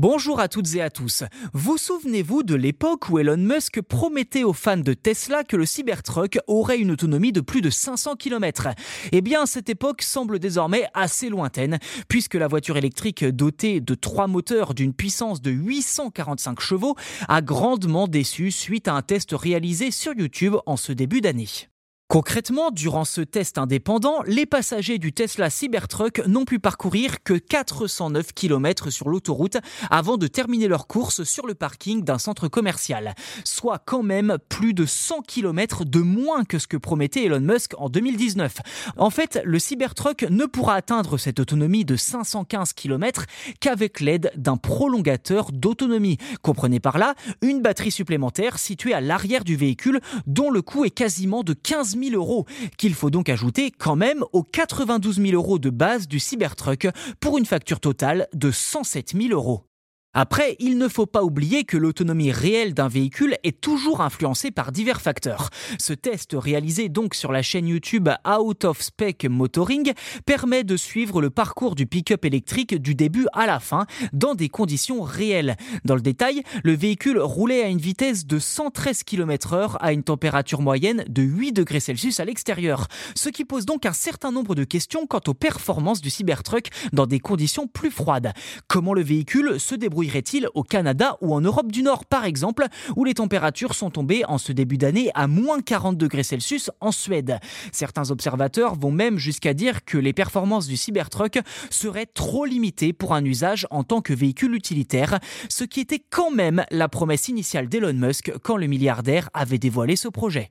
Bonjour à toutes et à tous. Vous souvenez-vous de l'époque où Elon Musk promettait aux fans de Tesla que le Cybertruck aurait une autonomie de plus de 500 km Eh bien, cette époque semble désormais assez lointaine, puisque la voiture électrique dotée de trois moteurs d'une puissance de 845 chevaux a grandement déçu suite à un test réalisé sur YouTube en ce début d'année. Concrètement, durant ce test indépendant, les passagers du Tesla Cybertruck n'ont pu parcourir que 409 km sur l'autoroute avant de terminer leur course sur le parking d'un centre commercial, soit quand même plus de 100 km de moins que ce que promettait Elon Musk en 2019. En fait, le Cybertruck ne pourra atteindre cette autonomie de 515 km qu'avec l'aide d'un prolongateur d'autonomie. Comprenez par là une batterie supplémentaire située à l'arrière du véhicule dont le coût est quasiment de 15 000 euros, qu'il faut donc ajouter quand même aux 92 000 euros de base du Cybertruck pour une facture totale de 107 000 euros. Après, il ne faut pas oublier que l'autonomie réelle d'un véhicule est toujours influencée par divers facteurs. Ce test réalisé donc sur la chaîne YouTube Out of Spec Motoring permet de suivre le parcours du pick-up électrique du début à la fin dans des conditions réelles. Dans le détail, le véhicule roulait à une vitesse de 113 km/h à une température moyenne de 8 degrés Celsius à l'extérieur, ce qui pose donc un certain nombre de questions quant aux performances du Cybertruck dans des conditions plus froides. Comment le véhicule se débrouille au Canada ou en Europe du Nord par exemple, où les températures sont tombées en ce début d'année à moins 40 degrés Celsius en Suède. Certains observateurs vont même jusqu'à dire que les performances du Cybertruck seraient trop limitées pour un usage en tant que véhicule utilitaire, ce qui était quand même la promesse initiale d'Elon Musk quand le milliardaire avait dévoilé ce projet.